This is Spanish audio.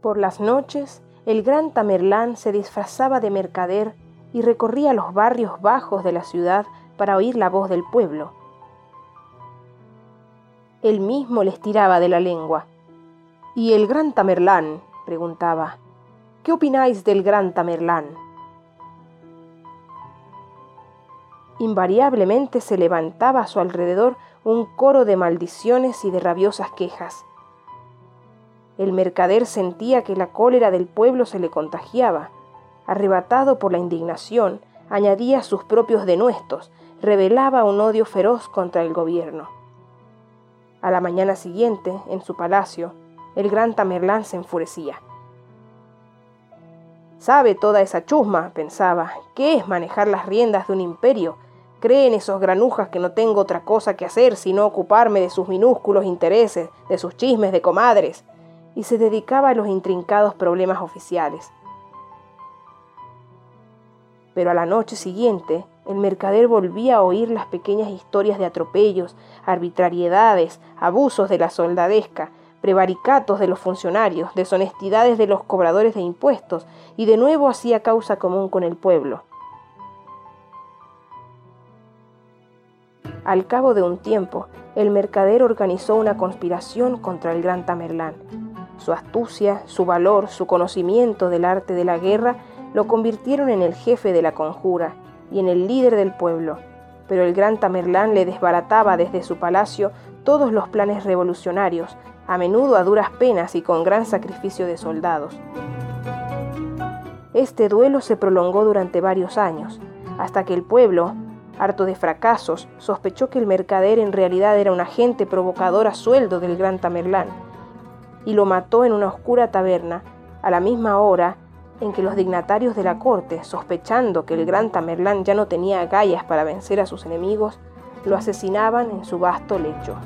Por las noches, el gran Tamerlán se disfrazaba de mercader y recorría los barrios bajos de la ciudad para oír la voz del pueblo. Él mismo les tiraba de la lengua. ¿Y el gran Tamerlán? preguntaba. ¿Qué opináis del gran Tamerlán? Invariablemente se levantaba a su alrededor un coro de maldiciones y de rabiosas quejas. El mercader sentía que la cólera del pueblo se le contagiaba. Arrebatado por la indignación, añadía sus propios denuestos, revelaba un odio feroz contra el gobierno. A la mañana siguiente, en su palacio, el gran Tamerlán se enfurecía. Sabe toda esa chusma, pensaba, ¿qué es manejar las riendas de un imperio? Creen esos granujas que no tengo otra cosa que hacer sino ocuparme de sus minúsculos intereses, de sus chismes de comadres, y se dedicaba a los intrincados problemas oficiales. Pero a la noche siguiente, el mercader volvía a oír las pequeñas historias de atropellos, arbitrariedades, abusos de la soldadesca, prevaricatos de los funcionarios, deshonestidades de los cobradores de impuestos, y de nuevo hacía causa común con el pueblo. Al cabo de un tiempo, el mercader organizó una conspiración contra el gran Tamerlán. Su astucia, su valor, su conocimiento del arte de la guerra lo convirtieron en el jefe de la conjura y en el líder del pueblo. Pero el gran Tamerlán le desbarataba desde su palacio todos los planes revolucionarios, a menudo a duras penas y con gran sacrificio de soldados. Este duelo se prolongó durante varios años, hasta que el pueblo, harto de fracasos, sospechó que el mercader en realidad era un agente provocador a sueldo del gran Tamerlán y lo mató en una oscura taberna, a la misma hora en que los dignatarios de la corte, sospechando que el gran Tamerlán ya no tenía agallas para vencer a sus enemigos, lo asesinaban en su vasto lecho.